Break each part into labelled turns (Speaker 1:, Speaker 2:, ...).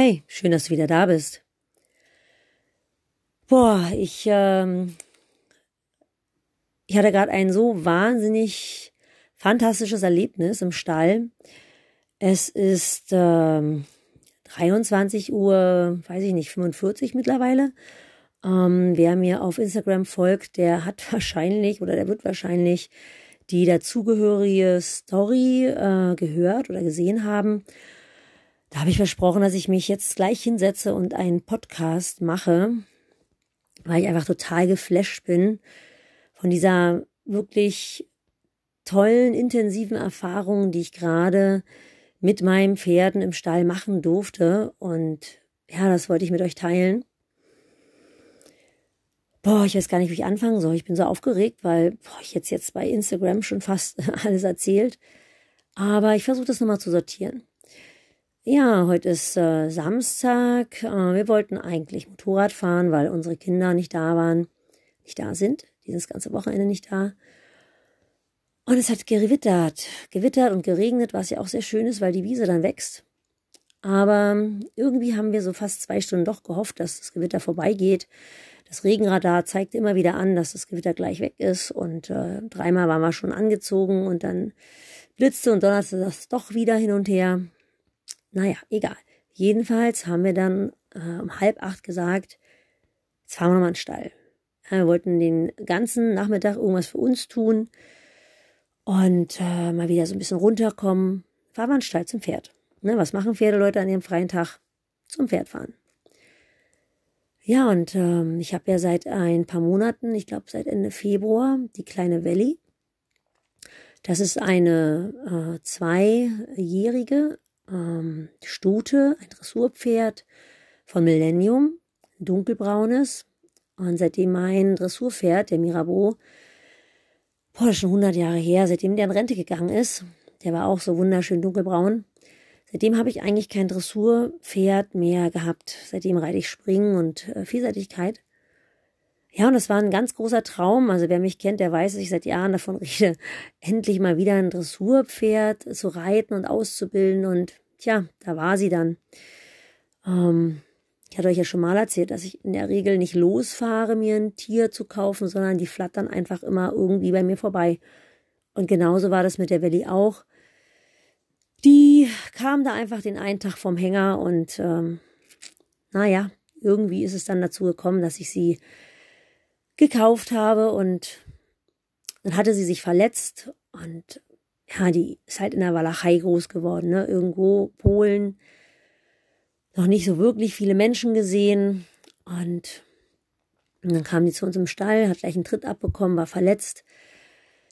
Speaker 1: Hey, schön, dass du wieder da bist. Boah, ich, ähm, ich hatte gerade ein so wahnsinnig fantastisches Erlebnis im Stall. Es ist ähm, 23 Uhr, weiß ich nicht, 45 mittlerweile. Ähm, wer mir auf Instagram folgt, der hat wahrscheinlich oder der wird wahrscheinlich die dazugehörige Story äh, gehört oder gesehen haben. Da habe ich versprochen, dass ich mich jetzt gleich hinsetze und einen Podcast mache, weil ich einfach total geflasht bin von dieser wirklich tollen, intensiven Erfahrung, die ich gerade mit meinen Pferden im Stall machen durfte. Und ja, das wollte ich mit euch teilen. Boah, ich weiß gar nicht, wie ich anfangen soll. Ich bin so aufgeregt, weil boah, ich jetzt jetzt bei Instagram schon fast alles erzählt. Aber ich versuche das nochmal zu sortieren. Ja, heute ist äh, Samstag. Äh, wir wollten eigentlich Motorrad fahren, weil unsere Kinder nicht da waren, nicht da sind. Dieses ganze Wochenende nicht da. Und es hat gewittert, gewittert und geregnet, was ja auch sehr schön ist, weil die Wiese dann wächst. Aber irgendwie haben wir so fast zwei Stunden doch gehofft, dass das Gewitter vorbeigeht. Das Regenradar zeigt immer wieder an, dass das Gewitter gleich weg ist. Und äh, dreimal waren wir schon angezogen und dann blitzte und donnerte das doch wieder hin und her. Naja, egal. Jedenfalls haben wir dann äh, um halb acht gesagt, jetzt fahren wir nochmal in den Stall. Ja, wir wollten den ganzen Nachmittag irgendwas für uns tun und äh, mal wieder so ein bisschen runterkommen. Fahren wir in den Stall zum Pferd. Ne, was machen Pferdeleute an ihrem freien Tag? Zum Pferd fahren. Ja, und ähm, ich habe ja seit ein paar Monaten, ich glaube seit Ende Februar, die kleine Valley. Das ist eine äh, zweijährige ähm, Stute, ein Dressurpferd von Millennium, dunkelbraunes. Und seitdem mein Dressurpferd, der Mirabeau, boah, schon 100 Jahre her, seitdem der in Rente gegangen ist, der war auch so wunderschön dunkelbraun. Seitdem habe ich eigentlich kein Dressurpferd mehr gehabt. Seitdem reite ich Springen und äh, Vielseitigkeit. Ja, und das war ein ganz großer Traum. Also wer mich kennt, der weiß, dass ich seit Jahren davon rede, endlich mal wieder ein Dressurpferd zu reiten und auszubilden. Und tja, da war sie dann. Ähm, ich hatte euch ja schon mal erzählt, dass ich in der Regel nicht losfahre, mir ein Tier zu kaufen, sondern die flattern einfach immer irgendwie bei mir vorbei. Und genauso war das mit der Willi auch. Die kam da einfach den einen Tag vom Hänger und ähm, naja, irgendwie ist es dann dazu gekommen, dass ich sie gekauft habe und dann hatte sie sich verletzt und ja, die ist halt in der Walachei groß geworden, ne? Irgendwo Polen, noch nicht so wirklich viele Menschen gesehen und, und dann kam die zu uns im Stall, hat gleich einen Tritt abbekommen, war verletzt.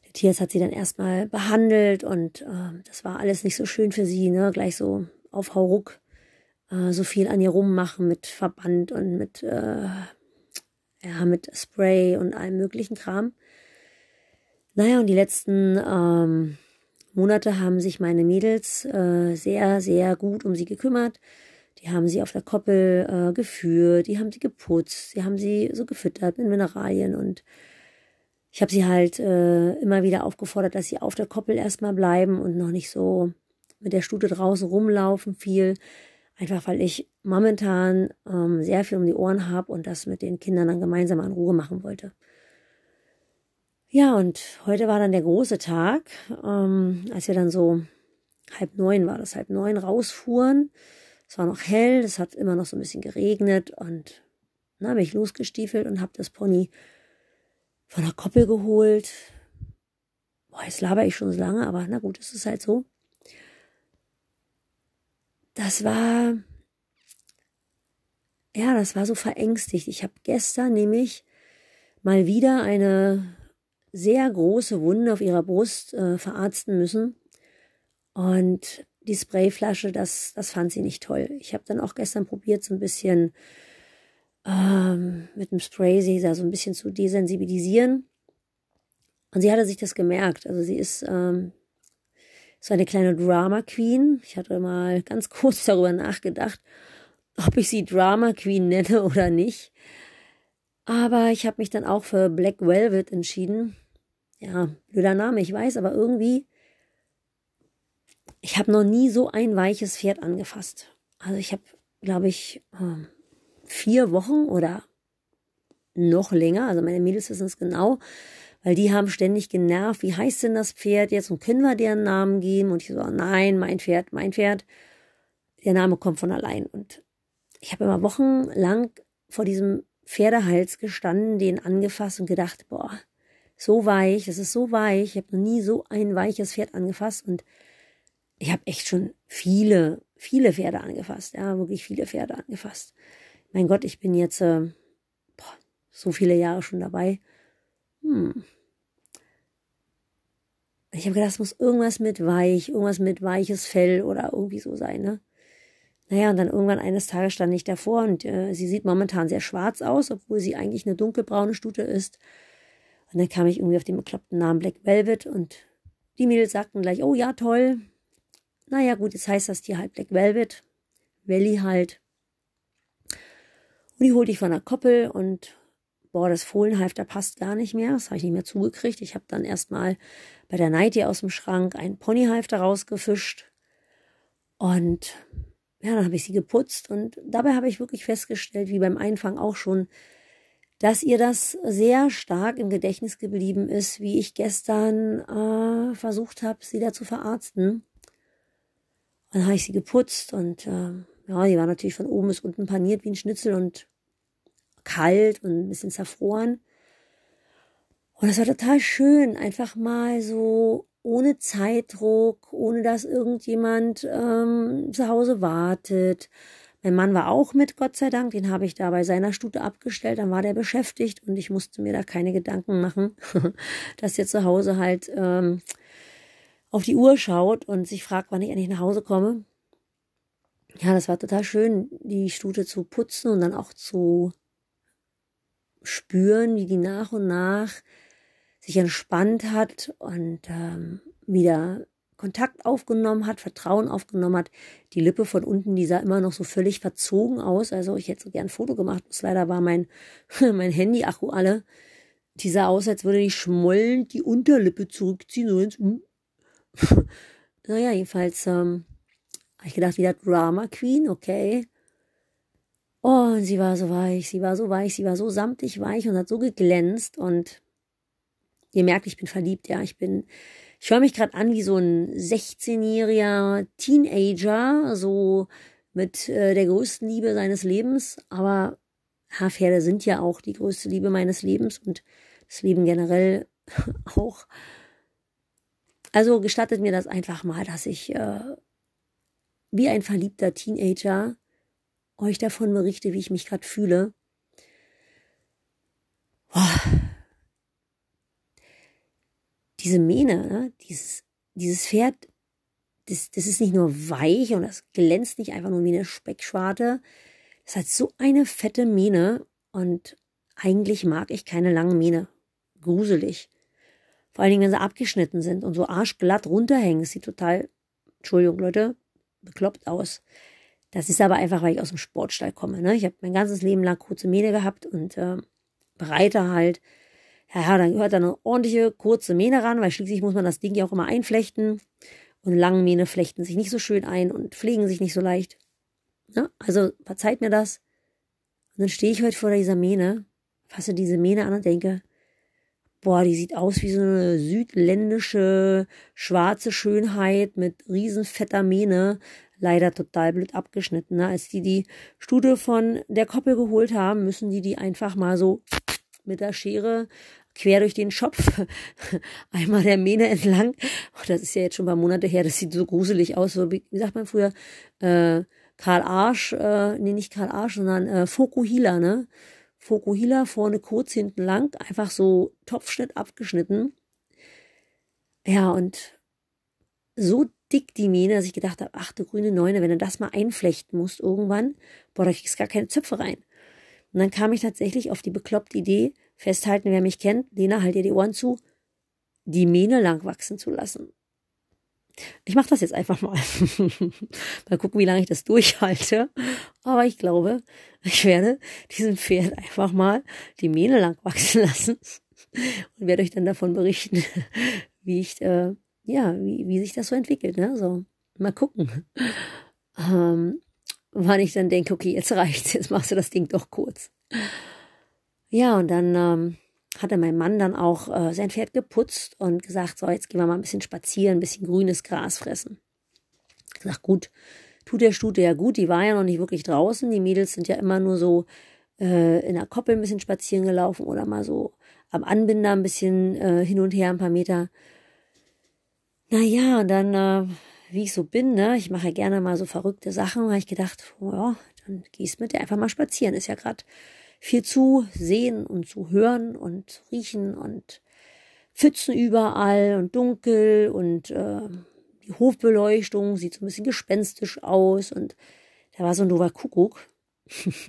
Speaker 1: Der Tierarzt hat sie dann erstmal behandelt und äh, das war alles nicht so schön für sie, ne? Gleich so auf Hauruck äh, so viel an ihr rummachen mit Verband und mit äh, ja, mit Spray und allem möglichen Kram. Naja, und die letzten ähm, Monate haben sich meine Mädels äh, sehr, sehr gut um sie gekümmert. Die haben sie auf der Koppel äh, geführt, die haben sie geputzt, die haben sie so gefüttert mit Mineralien und ich habe sie halt äh, immer wieder aufgefordert, dass sie auf der Koppel erstmal bleiben und noch nicht so mit der Stute draußen rumlaufen viel. Einfach weil ich momentan ähm, sehr viel um die Ohren habe und das mit den Kindern dann gemeinsam in Ruhe machen wollte. Ja, und heute war dann der große Tag, ähm, als wir dann so halb neun war das, halb neun rausfuhren. Es war noch hell, es hat immer noch so ein bisschen geregnet und dann bin ich losgestiefelt und habe das Pony von der Koppel geholt. Boah, jetzt laber ich schon so lange, aber na gut, es ist halt so das war, ja, das war so verängstigt. Ich habe gestern nämlich mal wieder eine sehr große Wunde auf ihrer Brust äh, verarzten müssen. Und die Sprayflasche, das, das fand sie nicht toll. Ich habe dann auch gestern probiert, so ein bisschen ähm, mit dem Spray sie da so ein bisschen zu desensibilisieren. Und sie hatte sich das gemerkt. Also sie ist ähm, so eine kleine Drama Queen. Ich hatte mal ganz kurz darüber nachgedacht, ob ich sie Drama Queen nenne oder nicht. Aber ich habe mich dann auch für Black Velvet entschieden. Ja, blöder Name, ich weiß, aber irgendwie, ich habe noch nie so ein weiches Pferd angefasst. Also ich habe glaube ich, ähm, vier Wochen oder noch länger. Also meine Mädels wissen es genau, weil die haben ständig genervt. Wie heißt denn das Pferd jetzt? Und können wir deren Namen geben? Und ich so, nein, mein Pferd, mein Pferd. Der Name kommt von allein. Und ich habe immer wochenlang vor diesem Pferdehals gestanden, den angefasst und gedacht, boah, so weich, das ist so weich. Ich habe noch nie so ein weiches Pferd angefasst und ich habe echt schon viele, viele Pferde angefasst, ja, wirklich viele Pferde angefasst. Mein Gott, ich bin jetzt äh, boah, so viele Jahre schon dabei. Hm. Ich habe gedacht, es muss irgendwas mit weich, irgendwas mit weiches Fell oder irgendwie so sein, ne? Naja, und dann irgendwann eines Tages stand ich davor und äh, sie sieht momentan sehr schwarz aus, obwohl sie eigentlich eine dunkelbraune Stute ist. Und dann kam ich irgendwie auf den bekloppten Namen Black Velvet und die Mädels sagten gleich, oh ja, toll. Naja, gut, jetzt heißt das Tier halt Black Velvet. Valley halt. Und die holte ich von der Koppel und boah, das Fohlenhalfter passt gar nicht mehr. Das habe ich nicht mehr zugekriegt. Ich habe dann erstmal bei der Nighty aus dem Schrank ein Ponyhalfter rausgefischt. Und ja, dann habe ich sie geputzt und dabei habe ich wirklich festgestellt, wie beim Einfang auch schon, dass ihr das sehr stark im Gedächtnis geblieben ist, wie ich gestern äh, versucht habe, sie da zu verarzten. Dann habe ich sie geputzt und äh, ja, die war natürlich von oben bis unten paniert wie ein Schnitzel und kalt und ein bisschen zerfroren. Und es war total schön, einfach mal so ohne Zeitdruck, ohne dass irgendjemand ähm, zu Hause wartet. Mein Mann war auch mit, Gott sei Dank, den habe ich da bei seiner Stute abgestellt, dann war der beschäftigt und ich musste mir da keine Gedanken machen, dass der zu Hause halt ähm, auf die Uhr schaut und sich fragt, wann ich endlich nach Hause komme. Ja, das war total schön, die Stute zu putzen und dann auch zu spüren, wie die nach und nach sich entspannt hat und ähm, wieder Kontakt aufgenommen hat, Vertrauen aufgenommen hat. Die Lippe von unten, die sah immer noch so völlig verzogen aus. Also ich hätte so gern ein Foto gemacht. Bloß leider war mein, mein Handy-Akku alle. Die sah aus, als würde die schmollend die Unterlippe zurückziehen. So ins, hm. naja, jedenfalls ähm, habe ich gedacht, wieder Drama Queen, okay. Oh, und sie war so weich, sie war so weich, sie war so samtig weich und hat so geglänzt und Ihr merkt, ich bin verliebt, ja. Ich bin, ich höre mich gerade an wie so ein 16-jähriger Teenager, so mit äh, der größten Liebe seines Lebens. Aber ja, Pferde sind ja auch die größte Liebe meines Lebens und das Leben generell auch. Also gestattet mir das einfach mal, dass ich äh, wie ein verliebter Teenager euch davon berichte, wie ich mich gerade fühle. Boah diese Mähne, ne? dieses, dieses Pferd, das, das ist nicht nur weich und das glänzt nicht einfach nur wie eine Speckschwarte. Das hat so eine fette Mähne und eigentlich mag ich keine langen Mähne. Gruselig. Vor allen Dingen, wenn sie abgeschnitten sind und so arschglatt runterhängen. Sieht total, Entschuldigung, Leute, bekloppt aus. Das ist aber einfach, weil ich aus dem Sportstall komme. Ne? Ich habe mein ganzes Leben lang kurze Mähne gehabt und äh, breiter halt ja, dann gehört da eine ordentliche kurze Mähne ran, weil schließlich muss man das Ding ja auch immer einflechten. Und lange Mähne flechten sich nicht so schön ein und pflegen sich nicht so leicht. Ja, also verzeiht mir das. Und dann stehe ich heute vor dieser Mähne, fasse diese Mähne an und denke, boah, die sieht aus wie so eine südländische schwarze Schönheit mit riesenfetter Mähne. Leider total blöd abgeschnitten. Ne? Als die die Stute von der Koppel geholt haben, müssen die die einfach mal so mit der Schere quer durch den Schopf, einmal der Mähne entlang. Oh, das ist ja jetzt schon ein paar Monate her, das sieht so gruselig aus, so wie, wie sagt man früher, äh, Karl Arsch, äh, nee, nicht Karl Arsch, sondern äh, Fokuhila, ne? Fokuhila, vorne kurz, hinten lang, einfach so Topfschnitt abgeschnitten. Ja, und so dick die Mähne, dass ich gedacht habe, ach du grüne Neune, wenn du das mal einflechten musst irgendwann, boah, da kriegst gar keine Zöpfe rein. Und dann kam ich tatsächlich auf die bekloppte Idee, festhalten, wer mich kennt, Lena, halt dir die Ohren zu, die Mähne lang wachsen zu lassen. Ich mache das jetzt einfach mal. mal gucken, wie lange ich das durchhalte. Aber ich glaube, ich werde diesem Pferd einfach mal die Mähne lang wachsen lassen und werde euch dann davon berichten, wie ich, äh, ja, wie, wie sich das so entwickelt. Ne? So, mal gucken. Ähm, wann ich dann denke, okay, jetzt reicht's, jetzt machst du das Ding doch kurz. Ja, und dann ähm, hatte mein Mann dann auch äh, sein Pferd geputzt und gesagt, so, jetzt gehen wir mal ein bisschen spazieren, ein bisschen grünes Gras fressen. Ich gesagt, gut, tut der Stute ja gut, die war ja noch nicht wirklich draußen. Die Mädels sind ja immer nur so äh, in der Koppel ein bisschen spazieren gelaufen oder mal so am Anbinder ein bisschen äh, hin und her ein paar Meter. Naja, und dann, äh, wie ich so bin, ne, ich mache gerne mal so verrückte Sachen, habe ich gedacht, oh ja, dann gehst mit dir einfach mal spazieren. Ist ja gerade viel zu sehen und zu hören und riechen und Pfützen überall und dunkel und äh, die Hofbeleuchtung sieht so ein bisschen gespenstisch aus und da war so ein dover Kuckuck.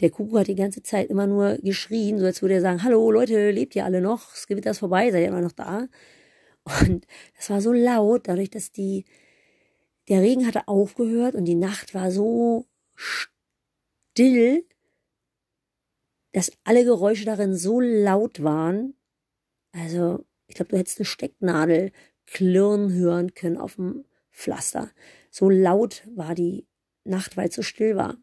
Speaker 1: Der Kuckuck hat die ganze Zeit immer nur geschrien, so als würde er sagen, hallo Leute, lebt ihr alle noch? Das Gewitter ist vorbei, seid ihr immer noch da? Und das war so laut, dadurch, dass die, der Regen hatte aufgehört und die Nacht war so still, dass alle Geräusche darin so laut waren. Also, ich glaube, du hättest eine Stecknadel klirren hören können auf dem Pflaster. So laut war die Nacht, weil es so still war.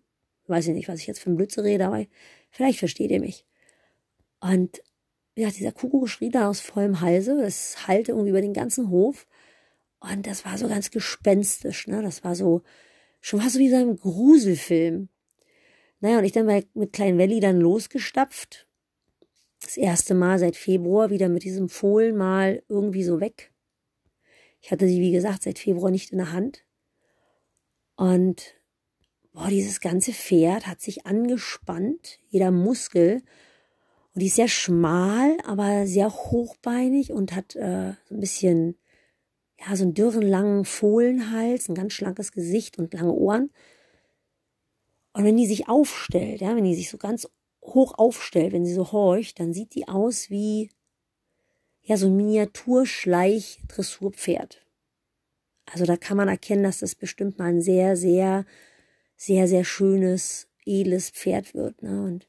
Speaker 1: Weiß ich nicht, was ich jetzt für ein Blödsinn rede, aber vielleicht versteht ihr mich. Und ja, dieser Kuckuck schrie da aus vollem Halse. Es hallte irgendwie über den ganzen Hof. Und das war so ganz gespenstisch, ne? Das war so, schon fast so wie so ein Gruselfilm. Naja, und ich dann mit Klein Valley dann losgestapft. Das erste Mal seit Februar wieder mit diesem Fohlen mal irgendwie so weg. Ich hatte sie, wie gesagt, seit Februar nicht in der Hand. Und boah, dieses ganze Pferd hat sich angespannt, jeder Muskel. Und die ist sehr schmal, aber sehr hochbeinig und hat äh, so ein bisschen, ja, so einen dürren, langen Fohlenhals, ein ganz schlankes Gesicht und lange Ohren. Und wenn die sich aufstellt, ja, wenn die sich so ganz hoch aufstellt, wenn sie so horcht, dann sieht die aus wie ja so ein Miniaturschleich-Dressurpferd. Also da kann man erkennen, dass das bestimmt mal ein sehr, sehr, sehr, sehr schönes, edles Pferd wird. Ne? Und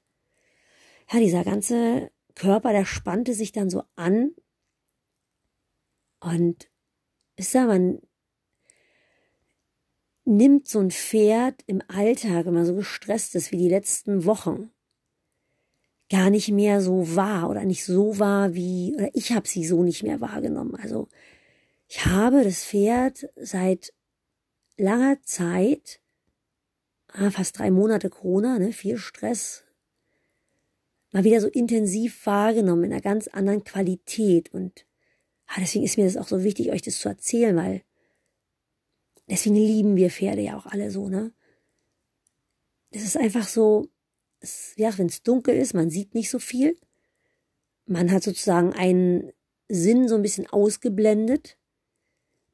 Speaker 1: ja, dieser ganze Körper, der spannte sich dann so an. Und ist da, man nimmt so ein Pferd im Alltag, wenn man so gestresst ist wie die letzten Wochen, gar nicht mehr so wahr oder nicht so wahr wie, oder ich habe sie so nicht mehr wahrgenommen. Also ich habe das Pferd seit langer Zeit, ah, fast drei Monate Corona, ne, viel Stress, mal wieder so intensiv wahrgenommen, in einer ganz anderen Qualität. Und ah, deswegen ist mir das auch so wichtig, euch das zu erzählen, weil Deswegen lieben wir Pferde ja auch alle so, ne? Das ist einfach so, es, ja, wenn es dunkel ist, man sieht nicht so viel. Man hat sozusagen einen Sinn so ein bisschen ausgeblendet.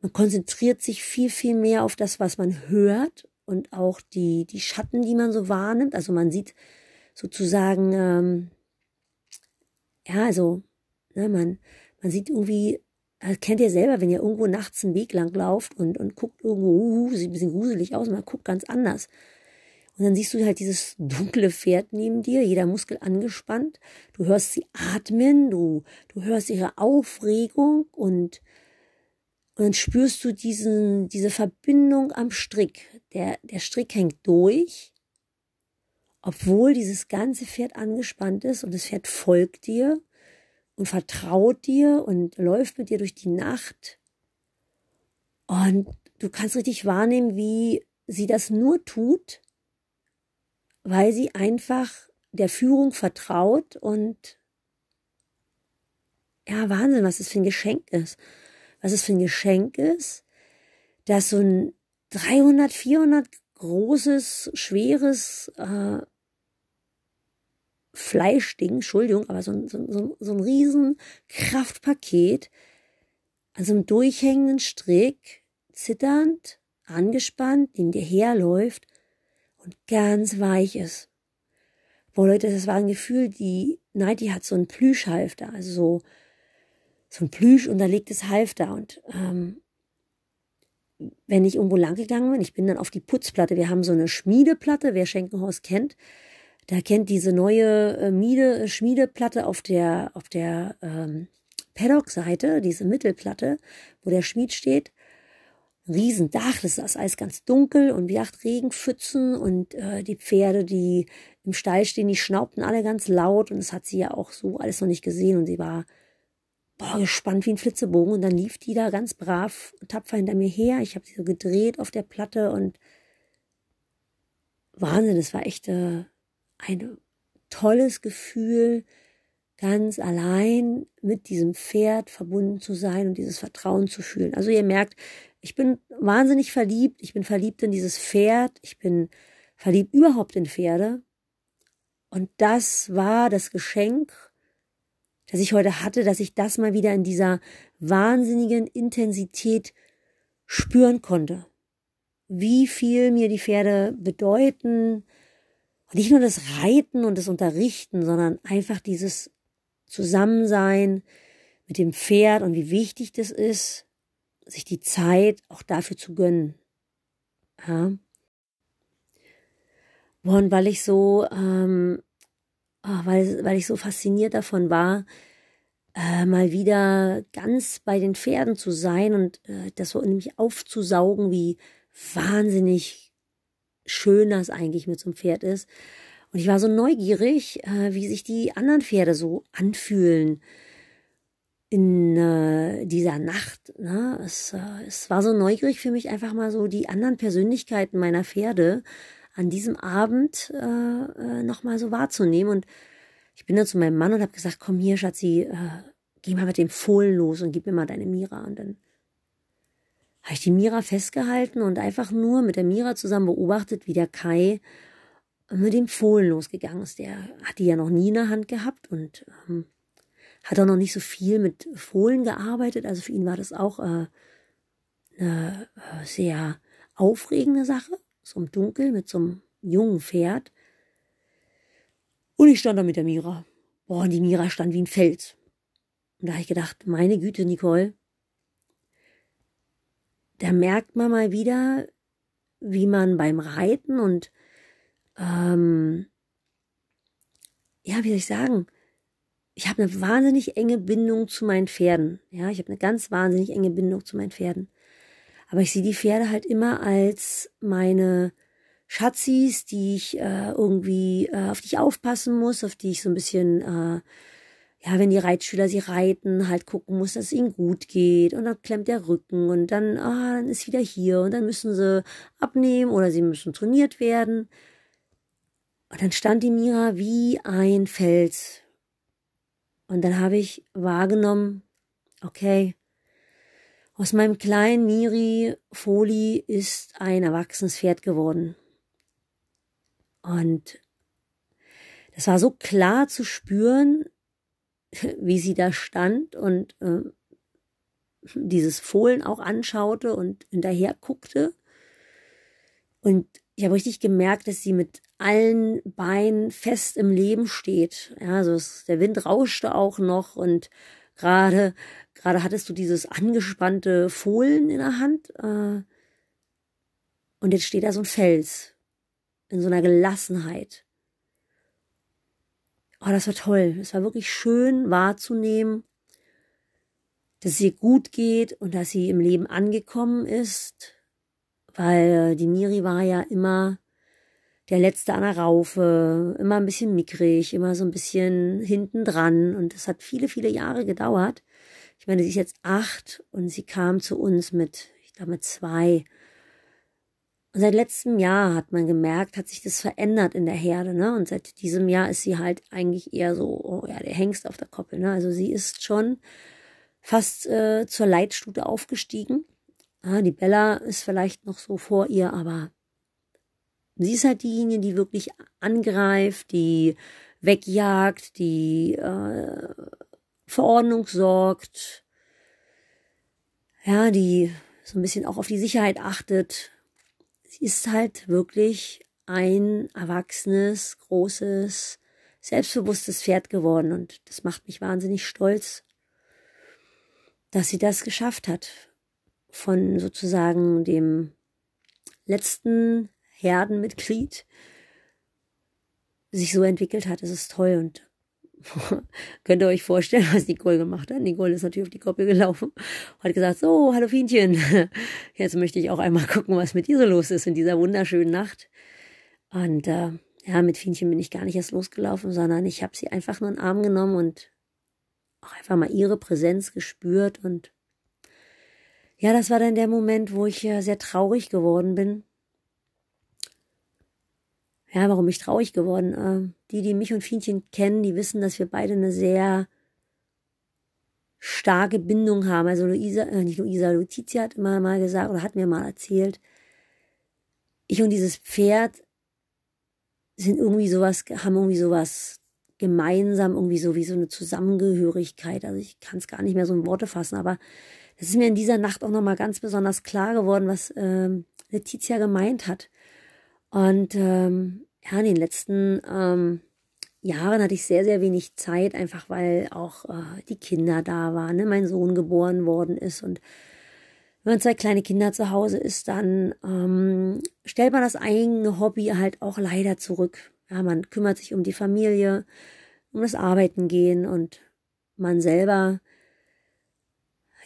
Speaker 1: Man konzentriert sich viel, viel mehr auf das, was man hört und auch die, die Schatten, die man so wahrnimmt. Also man sieht sozusagen, ähm, ja, also, ne, man, man sieht irgendwie kennt ihr selber, wenn ihr irgendwo nachts einen Weg lang lauft und, und guckt irgendwo, uh, sieht ein bisschen gruselig aus, man guckt ganz anders. Und dann siehst du halt dieses dunkle Pferd neben dir, jeder Muskel angespannt. Du hörst sie atmen, du, du hörst ihre Aufregung und, und dann spürst du diesen, diese Verbindung am Strick. Der, der Strick hängt durch, obwohl dieses ganze Pferd angespannt ist und das Pferd folgt dir und vertraut dir und läuft mit dir durch die Nacht. Und du kannst richtig wahrnehmen, wie sie das nur tut, weil sie einfach der Führung vertraut und ja, Wahnsinn, was es für ein Geschenk ist. Was es für ein Geschenk ist, dass so ein 300, 400 großes, schweres äh, Fleischding, Entschuldigung, aber so, so, so, so ein riesen Kraftpaket an so einem durchhängenden Strick, zitternd, angespannt, neben dir herläuft und ganz weich ist. Boah, Leute, das war ein Gefühl, die Nighty hat so ein Plüschhalfter, also so, so ein Plüsch unterlegtes Halfter und ähm, wenn ich irgendwo lang gegangen bin, ich bin dann auf die Putzplatte. Wir haben so eine Schmiedeplatte, wer Schenkenhaus kennt. Da kennt diese neue äh, Miede, Schmiedeplatte auf der, auf der ähm, Paddock-Seite, diese Mittelplatte, wo der Schmied steht. Riesendach, das ist alles ganz dunkel und wie acht Regenpfützen und äh, die Pferde, die im Stall stehen, die schnaubten alle ganz laut und das hat sie ja auch so alles noch nicht gesehen und sie war boah, gespannt wie ein Flitzebogen und dann lief die da ganz brav tapfer hinter mir her. Ich habe sie so gedreht auf der Platte und Wahnsinn, es war echt äh, ein tolles Gefühl, ganz allein mit diesem Pferd verbunden zu sein und dieses Vertrauen zu fühlen. Also ihr merkt, ich bin wahnsinnig verliebt. Ich bin verliebt in dieses Pferd. Ich bin verliebt überhaupt in Pferde. Und das war das Geschenk, das ich heute hatte, dass ich das mal wieder in dieser wahnsinnigen Intensität spüren konnte. Wie viel mir die Pferde bedeuten. Und nicht nur das Reiten und das Unterrichten, sondern einfach dieses Zusammensein mit dem Pferd und wie wichtig das ist sich die Zeit auch dafür zu gönnen. Ja. Und weil ich so, ähm, oh, weil, weil ich so fasziniert davon war, äh, mal wieder ganz bei den Pferden zu sein und äh, das so nämlich aufzusaugen, wie wahnsinnig schön das eigentlich mit so einem Pferd ist. Und ich war so neugierig, äh, wie sich die anderen Pferde so anfühlen in äh, dieser Nacht. Ne? Es, äh, es war so neugierig für mich, einfach mal so die anderen Persönlichkeiten meiner Pferde an diesem Abend äh, äh, nochmal so wahrzunehmen. Und ich bin dann zu meinem Mann und habe gesagt, komm hier, Schatzi, äh, geh mal mit dem Fohlen los und gib mir mal deine Mira. Und dann habe ich die Mira festgehalten und einfach nur mit der Mira zusammen beobachtet, wie der Kai mit dem Fohlen losgegangen ist. Der hat die ja noch nie in der Hand gehabt und ähm, hat auch noch nicht so viel mit Fohlen gearbeitet. Also für ihn war das auch äh, eine äh, sehr aufregende Sache. So im Dunkeln mit so einem jungen Pferd. Und ich stand da mit der Mira. Boah, und die Mira stand wie ein Fels. Und da habe ich gedacht, meine Güte, Nicole, da merkt man mal wieder, wie man beim Reiten und ähm, ja, wie soll ich sagen, ich habe eine wahnsinnig enge Bindung zu meinen Pferden. Ja, ich habe eine ganz wahnsinnig enge Bindung zu meinen Pferden. Aber ich sehe die Pferde halt immer als meine Schatzis, die ich äh, irgendwie, äh, auf die ich aufpassen muss, auf die ich so ein bisschen, äh, ja, wenn die Reitschüler sie reiten, halt gucken muss, dass es ihnen gut geht. Und dann klemmt der Rücken und dann, ah, dann ist wieder hier und dann müssen sie abnehmen oder sie müssen trainiert werden. Und dann stand die Mira wie ein Fels und dann habe ich wahrgenommen, okay, aus meinem kleinen Miri Foli ist ein erwachsenes Pferd geworden. Und das war so klar zu spüren, wie sie da stand und äh, dieses Fohlen auch anschaute und hinterher guckte. Und ich habe richtig gemerkt, dass sie mit allen Beinen fest im Leben steht. Ja, also es, der Wind rauschte auch noch und gerade gerade hattest du dieses angespannte Fohlen in der Hand äh, und jetzt steht da so ein Fels in so einer Gelassenheit. Oh, das war toll. Es war wirklich schön wahrzunehmen, dass es ihr gut geht und dass sie im Leben angekommen ist weil die Miri war ja immer der Letzte an der Raufe, immer ein bisschen mickrig, immer so ein bisschen hinten dran und es hat viele, viele Jahre gedauert. Ich meine, sie ist jetzt acht und sie kam zu uns mit, ich glaube, mit zwei. Und seit letztem Jahr hat man gemerkt, hat sich das verändert in der Herde, ne? Und seit diesem Jahr ist sie halt eigentlich eher so, oh ja, der Hengst auf der Koppel, ne? Also sie ist schon fast äh, zur Leitstute aufgestiegen. Ja, die Bella ist vielleicht noch so vor ihr, aber sie ist halt diejenige, die wirklich angreift, die wegjagt, die äh, Verordnung sorgt, ja, die so ein bisschen auch auf die Sicherheit achtet. Sie ist halt wirklich ein erwachsenes, großes, selbstbewusstes Pferd geworden und das macht mich wahnsinnig stolz, dass sie das geschafft hat von sozusagen dem letzten Herdenmitglied sich so entwickelt hat. Es ist toll und Könnt ihr euch vorstellen, was Nicole gemacht hat? Nicole ist natürlich auf die Koppel gelaufen und hat gesagt, so, hallo Fienchen, jetzt möchte ich auch einmal gucken, was mit dir so los ist in dieser wunderschönen Nacht. Und äh, ja, mit Fienchen bin ich gar nicht erst losgelaufen, sondern ich habe sie einfach nur in den Arm genommen und auch einfach mal ihre Präsenz gespürt. Und ja, das war dann der Moment, wo ich äh, sehr traurig geworden bin, ja, warum bin ich traurig geworden? Äh, die, die mich und Fienchen kennen, die wissen, dass wir beide eine sehr starke Bindung haben. Also Luisa, äh, nicht Luisa, Luizia hat immer mal gesagt oder hat mir mal erzählt, ich und dieses Pferd sind irgendwie sowas, haben irgendwie sowas gemeinsam, irgendwie so wie so eine Zusammengehörigkeit. Also ich kann es gar nicht mehr so in Worte fassen, aber es ist mir in dieser Nacht auch nochmal ganz besonders klar geworden, was ähm, Letizia gemeint hat. Und ähm, ja, in den letzten ähm, Jahren hatte ich sehr, sehr wenig Zeit, einfach weil auch äh, die Kinder da waren, ne? mein Sohn geboren worden ist. Und wenn man zwei kleine Kinder zu Hause ist, dann ähm, stellt man das eigene Hobby halt auch leider zurück. Ja, man kümmert sich um die Familie, um das Arbeiten gehen und man selber,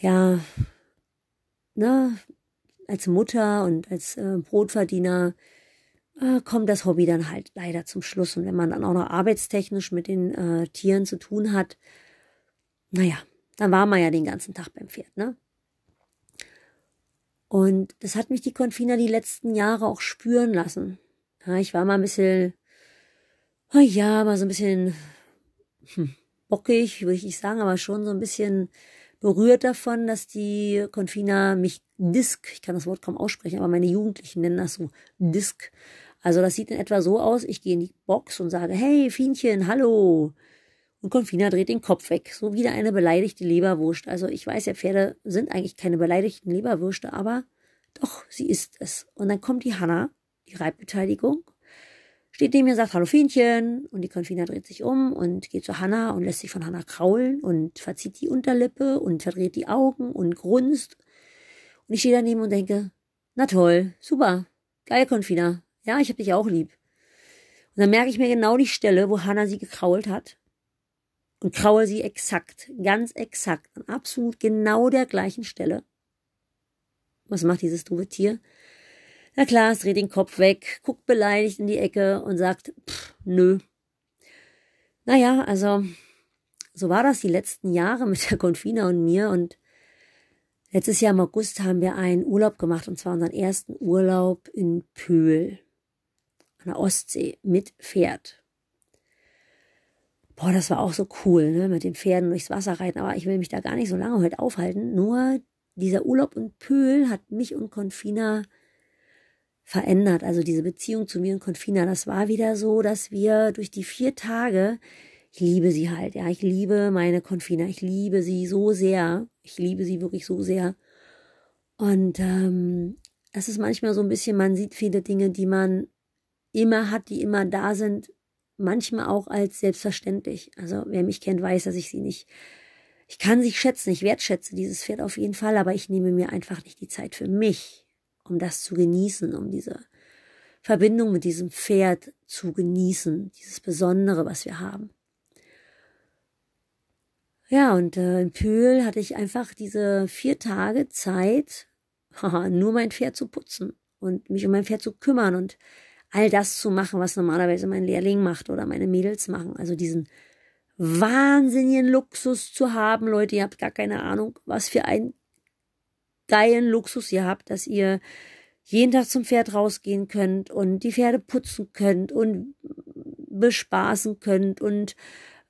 Speaker 1: ja, ne, als Mutter und als äh, Brotverdiener äh, kommt das Hobby dann halt leider zum Schluss. Und wenn man dann auch noch arbeitstechnisch mit den äh, Tieren zu tun hat, naja, dann war man ja den ganzen Tag beim Pferd, ne? Und das hat mich die Konfina die letzten Jahre auch spüren lassen. Ja, ich war mal ein bisschen, oh ja, mal so ein bisschen hm, bockig, würde ich nicht sagen, aber schon so ein bisschen berührt davon, dass die Konfina mich Disk, ich kann das Wort kaum aussprechen, aber meine Jugendlichen nennen das so Disk, also das sieht in etwa so aus, ich gehe in die Box und sage, hey, Fienchen, hallo. Und Confina dreht den Kopf weg, so wieder eine beleidigte Leberwurst. Also ich weiß ja, Pferde sind eigentlich keine beleidigten Leberwürste, aber doch, sie ist es. Und dann kommt die Hanna, die Reitbeteiligung, steht neben mir und sagt, hallo Fienchen. Und die Confina dreht sich um und geht zu Hanna und lässt sich von Hanna kraulen und verzieht die Unterlippe und verdreht die Augen und grunzt. Und ich stehe daneben und denke, na toll, super, geil Confina, ja, ich hab dich auch lieb. Und dann merke ich mir genau die Stelle, wo Hannah sie gekrault hat. Und kraue sie exakt, ganz exakt, an absolut genau der gleichen Stelle. Was macht dieses doofe Tier? Na klar, es dreht den Kopf weg, guckt beleidigt in die Ecke und sagt, pff, nö. Naja, also, so war das die letzten Jahre mit der Konfina und mir und letztes Jahr im August haben wir einen Urlaub gemacht und zwar unseren ersten Urlaub in Pöhl an der Ostsee mit Pferd. Boah, das war auch so cool, ne, mit den Pferden durchs Wasser reiten. Aber ich will mich da gar nicht so lange heute aufhalten. Nur dieser Urlaub in Pöhl hat mich und Confina verändert. Also diese Beziehung zu mir und Confina, das war wieder so, dass wir durch die vier Tage, ich liebe sie halt, ja, ich liebe meine Confina, ich liebe sie so sehr, ich liebe sie wirklich so sehr. Und ähm, es ist manchmal so ein bisschen, man sieht viele Dinge, die man immer hat, die immer da sind, manchmal auch als selbstverständlich. Also wer mich kennt, weiß, dass ich sie nicht, ich kann sie schätzen, ich wertschätze dieses Pferd auf jeden Fall, aber ich nehme mir einfach nicht die Zeit für mich, um das zu genießen, um diese Verbindung mit diesem Pferd zu genießen, dieses Besondere, was wir haben. Ja, und äh, in Pöhl hatte ich einfach diese vier Tage Zeit, nur mein Pferd zu putzen und mich um mein Pferd zu kümmern und all das zu machen, was normalerweise mein Lehrling macht oder meine Mädels machen. Also diesen wahnsinnigen Luxus zu haben, Leute, ihr habt gar keine Ahnung, was für einen geilen Luxus ihr habt, dass ihr jeden Tag zum Pferd rausgehen könnt und die Pferde putzen könnt und bespaßen könnt und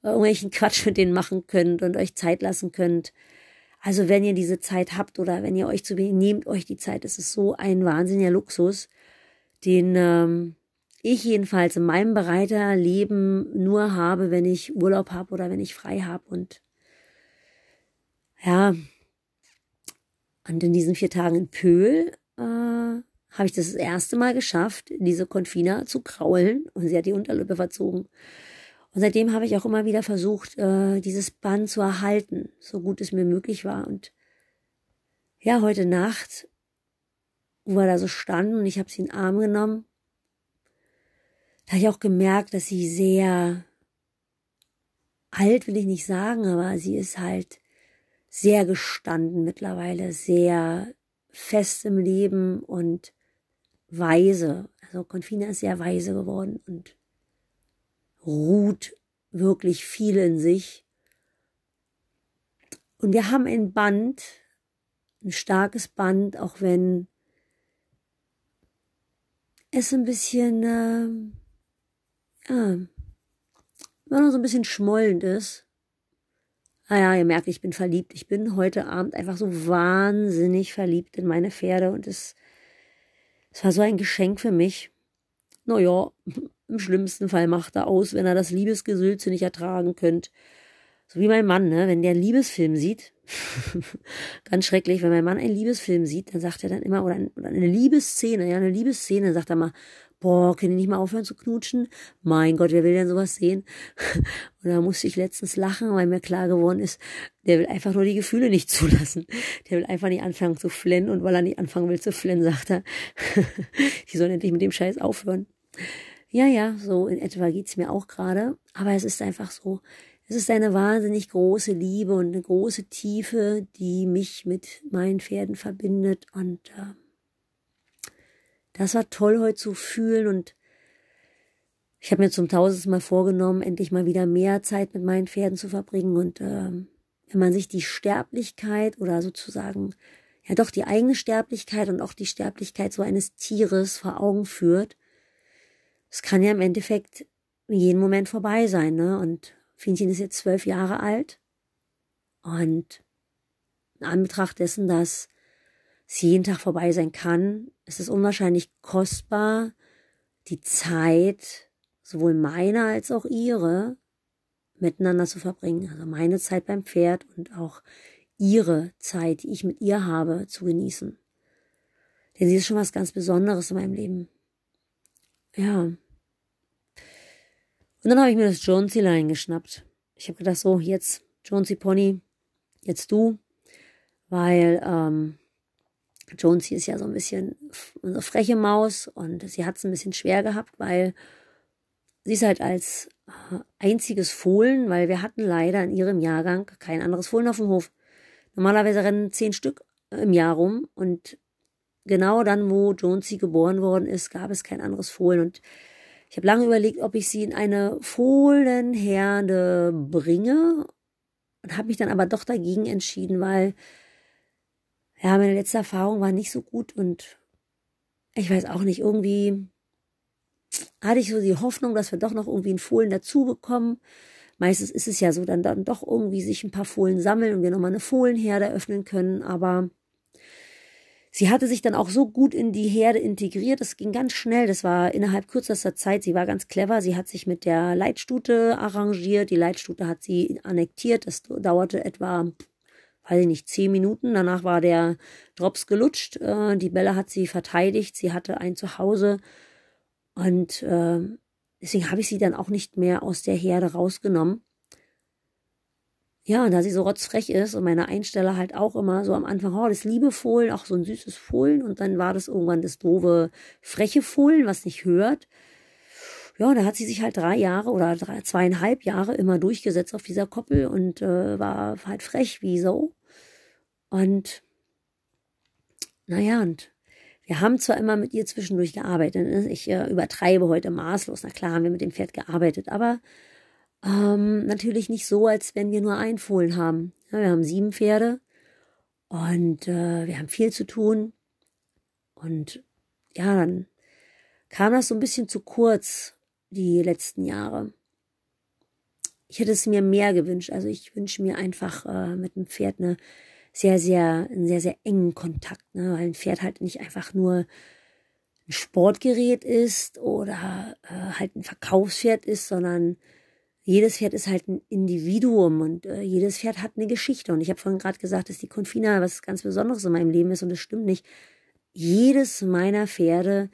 Speaker 1: irgendwelchen Quatsch mit denen machen könnt und euch Zeit lassen könnt. Also wenn ihr diese Zeit habt oder wenn ihr euch zu wenig nehmt euch die Zeit, es ist so ein wahnsinniger Luxus den ähm, ich jedenfalls in meinem bereiter Leben nur habe, wenn ich Urlaub habe oder wenn ich frei habe. Und ja, und in diesen vier Tagen in Pöhl äh, habe ich das, das erste Mal geschafft, diese Konfina zu kraulen und sie hat die Unterlippe verzogen. Und seitdem habe ich auch immer wieder versucht, äh, dieses Band zu erhalten, so gut es mir möglich war. Und ja, heute Nacht wo wir da so standen und ich habe sie in den Arm genommen, da habe ich auch gemerkt, dass sie sehr alt will ich nicht sagen, aber sie ist halt sehr gestanden mittlerweile, sehr fest im Leben und weise. Also Confina ist sehr weise geworden und ruht wirklich viel in sich. Und wir haben ein Band, ein starkes Band, auch wenn es ein bisschen, äh, ja, noch so ein bisschen schmollend ist. Ah ja, ihr merkt, ich bin verliebt. Ich bin heute Abend einfach so wahnsinnig verliebt in meine Pferde und es, es war so ein Geschenk für mich. Naja, im schlimmsten Fall macht er aus, wenn er das Liebesgesülze nicht ertragen könnt. So wie mein Mann, ne? wenn der einen Liebesfilm sieht, ganz schrecklich, wenn mein Mann einen Liebesfilm sieht, dann sagt er dann immer, oder, eine Liebesszene, ja, eine Liebesszene, sagt er mal, boah, können die nicht mal aufhören zu knutschen? Mein Gott, wer will denn sowas sehen? Und da musste ich letztens lachen, weil mir klar geworden ist, der will einfach nur die Gefühle nicht zulassen. Der will einfach nicht anfangen zu flennen und weil er nicht anfangen will zu flennen, sagt er, die sollen endlich mit dem Scheiß aufhören. Ja, ja, so in etwa geht's mir auch gerade. Aber es ist einfach so, es ist eine wahnsinnig große Liebe und eine große Tiefe, die mich mit meinen Pferden verbindet. Und äh, das war toll heute zu fühlen. Und ich habe mir zum tausendsten Mal vorgenommen, endlich mal wieder mehr Zeit mit meinen Pferden zu verbringen. Und äh, wenn man sich die Sterblichkeit oder sozusagen ja doch die eigene Sterblichkeit und auch die Sterblichkeit so eines Tieres vor Augen führt, es kann ja im Endeffekt jeden Moment vorbei sein, ne? Und Fienchen ist jetzt zwölf Jahre alt. Und in Anbetracht dessen, dass es jeden Tag vorbei sein kann, ist es unwahrscheinlich kostbar, die Zeit, sowohl meine als auch ihre, miteinander zu verbringen. Also meine Zeit beim Pferd und auch ihre Zeit, die ich mit ihr habe, zu genießen. Denn sie ist schon was ganz Besonderes in meinem Leben. Ja. Und dann habe ich mir das Jonesy-Line geschnappt. Ich habe gedacht, so, jetzt Jonesy Pony, jetzt du. Weil ähm, Jonesy ist ja so ein bisschen unsere freche Maus und sie hat es ein bisschen schwer gehabt, weil sie ist halt als äh, einziges Fohlen, weil wir hatten leider in ihrem Jahrgang kein anderes Fohlen auf dem Hof. Normalerweise rennen zehn Stück im Jahr rum und genau dann, wo Jonesy geboren worden ist, gab es kein anderes Fohlen und ich habe lange überlegt, ob ich sie in eine Fohlenherde bringe und habe mich dann aber doch dagegen entschieden, weil ja, meine letzte Erfahrung war nicht so gut und ich weiß auch nicht, irgendwie hatte ich so die Hoffnung, dass wir doch noch irgendwie einen Fohlen dazu bekommen. Meistens ist es ja so, dann, dann doch irgendwie sich ein paar Fohlen sammeln und wir nochmal eine Fohlenherde öffnen können, aber Sie hatte sich dann auch so gut in die Herde integriert, das ging ganz schnell, das war innerhalb kürzester Zeit, sie war ganz clever, sie hat sich mit der Leitstute arrangiert, die Leitstute hat sie annektiert, das dauerte etwa, weiß ich nicht, zehn Minuten, danach war der Drops gelutscht, äh, die Bella hat sie verteidigt, sie hatte ein Zuhause und äh, deswegen habe ich sie dann auch nicht mehr aus der Herde rausgenommen. Ja, und da sie so rotzfrech ist und meine Einsteller halt auch immer so am Anfang, oh, das liebe Fohlen, auch so ein süßes Fohlen und dann war das irgendwann das doofe, freche Fohlen, was nicht hört. Ja, da hat sie sich halt drei Jahre oder drei, zweieinhalb Jahre immer durchgesetzt auf dieser Koppel und äh, war halt frech wie so. Und naja, und wir haben zwar immer mit ihr zwischendurch gearbeitet. Ne? Ich äh, übertreibe heute maßlos. Na klar haben wir mit dem Pferd gearbeitet, aber ähm, natürlich nicht so, als wenn wir nur ein Fohlen haben. Ja, wir haben sieben Pferde und äh, wir haben viel zu tun. Und ja, dann kam das so ein bisschen zu kurz, die letzten Jahre. Ich hätte es mir mehr gewünscht. Also ich wünsche mir einfach äh, mit einem Pferd eine sehr, sehr, einen sehr, sehr engen Kontakt, ne? weil ein Pferd halt nicht einfach nur ein Sportgerät ist oder äh, halt ein Verkaufspferd ist, sondern jedes Pferd ist halt ein Individuum und äh, jedes Pferd hat eine Geschichte. Und ich habe vorhin gerade gesagt, dass die Confina was ganz Besonderes in meinem Leben ist und das stimmt nicht. Jedes meiner Pferde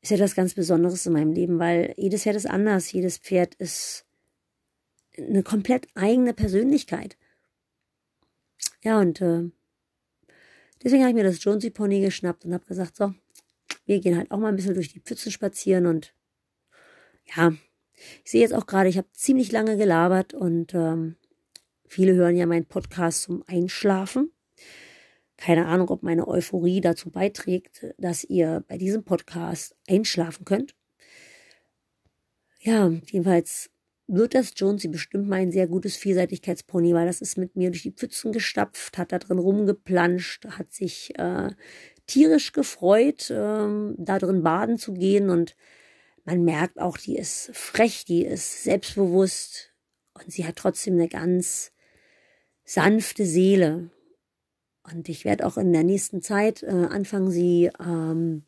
Speaker 1: ist etwas ganz Besonderes in meinem Leben, weil jedes Pferd ist anders. Jedes Pferd ist eine komplett eigene Persönlichkeit. Ja, und äh, deswegen habe ich mir das Jonesy Pony geschnappt und habe gesagt, so, wir gehen halt auch mal ein bisschen durch die Pfützen spazieren und ja, Ich sehe jetzt auch gerade, ich habe ziemlich lange gelabert und ähm, viele hören ja meinen Podcast zum Einschlafen. Keine Ahnung, ob meine Euphorie dazu beiträgt, dass ihr bei diesem Podcast einschlafen könnt. Ja, jedenfalls wird das Jonesy bestimmt mal ein sehr gutes Vielseitigkeitspony, weil das ist mit mir durch die Pfützen gestapft, hat da drin rumgeplanscht, hat sich äh, tierisch gefreut, äh, da drin baden zu gehen und man merkt auch, die ist frech, die ist selbstbewusst und sie hat trotzdem eine ganz sanfte Seele. Und ich werde auch in der nächsten Zeit äh, anfangen, sie ähm,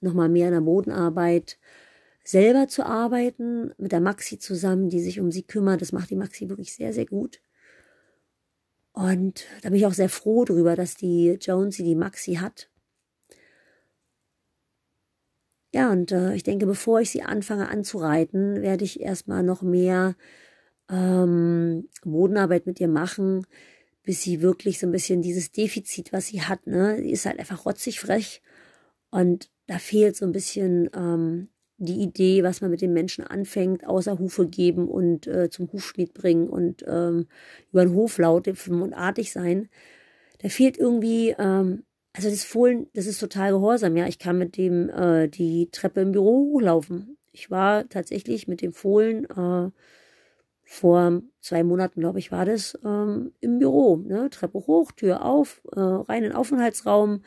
Speaker 1: nochmal mehr in der Bodenarbeit selber zu arbeiten, mit der Maxi zusammen, die sich um sie kümmert. Das macht die Maxi wirklich sehr, sehr gut. Und da bin ich auch sehr froh drüber, dass die Jonesy die Maxi hat. Ja, und äh, ich denke, bevor ich sie anfange anzureiten, werde ich erstmal noch mehr ähm, Bodenarbeit mit ihr machen, bis sie wirklich so ein bisschen dieses Defizit, was sie hat, ne, die ist halt einfach rotzig frech. Und da fehlt so ein bisschen ähm, die Idee, was man mit den Menschen anfängt, außer Hufe geben und äh, zum Hufschmied bringen und ähm, über den Hof laut und artig sein. Da fehlt irgendwie ähm, also das Fohlen, das ist total gehorsam, ja. Ich kann mit dem äh, die Treppe im Büro hochlaufen. Ich war tatsächlich mit dem Fohlen äh, vor zwei Monaten, glaube ich, war das ähm, im Büro. Ne? Treppe hoch, Tür auf, äh, rein in den Aufenthaltsraum,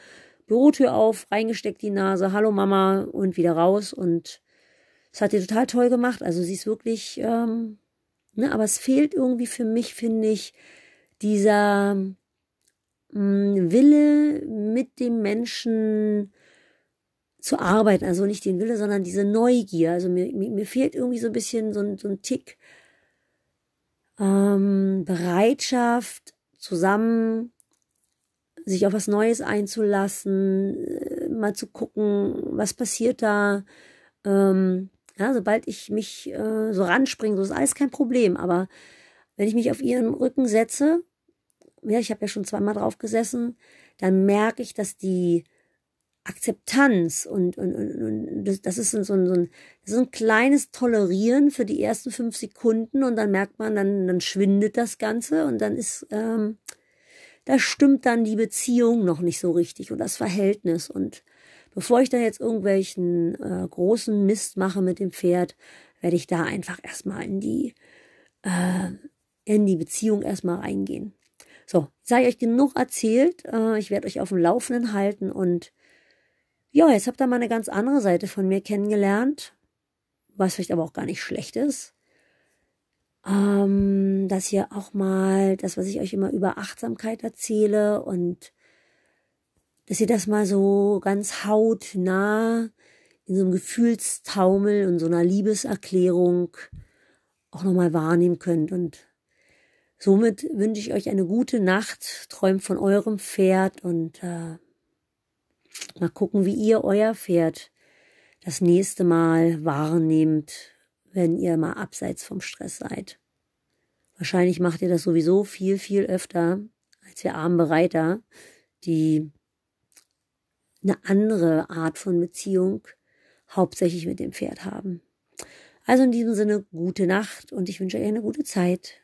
Speaker 1: Bürotür auf, reingesteckt die Nase, hallo Mama und wieder raus. Und das hat die total toll gemacht. Also sie ist wirklich, ähm, ne, aber es fehlt irgendwie für mich, finde ich, dieser Wille mit dem Menschen zu arbeiten. Also nicht den Wille, sondern diese Neugier. Also mir, mir fehlt irgendwie so ein bisschen so ein, so ein Tick ähm, Bereitschaft, zusammen sich auf was Neues einzulassen, äh, mal zu gucken, was passiert da. Ähm, ja, sobald ich mich äh, so ranspringe, so ist alles kein Problem. Aber wenn ich mich auf ihren Rücken setze ja, ich habe ja schon zweimal drauf gesessen, dann merke ich, dass die Akzeptanz und, und, und, und das, das ist so ein, so, ein, das ist ein kleines Tolerieren für die ersten fünf Sekunden und dann merkt man, dann, dann schwindet das Ganze und dann ist, ähm, da stimmt dann die Beziehung noch nicht so richtig und das Verhältnis. Und bevor ich da jetzt irgendwelchen äh, großen Mist mache mit dem Pferd, werde ich da einfach erstmal in die, äh, in die Beziehung erstmal reingehen. So, sei euch genug erzählt. Äh, ich werde euch auf dem Laufenden halten und ja, jetzt habt ihr mal eine ganz andere Seite von mir kennengelernt, was vielleicht aber auch gar nicht schlecht ist. Ähm, dass ihr auch mal das, was ich euch immer über Achtsamkeit erzähle und dass ihr das mal so ganz hautnah in so einem Gefühlstaumel und so einer Liebeserklärung auch nochmal wahrnehmen könnt und Somit wünsche ich euch eine gute Nacht, träumt von eurem Pferd und äh, mal gucken, wie ihr euer Pferd das nächste Mal wahrnehmt, wenn ihr mal abseits vom Stress seid. Wahrscheinlich macht ihr das sowieso viel, viel öfter als wir armen Bereiter, die eine andere Art von Beziehung hauptsächlich mit dem Pferd haben. Also in diesem Sinne gute Nacht und ich wünsche euch eine gute Zeit.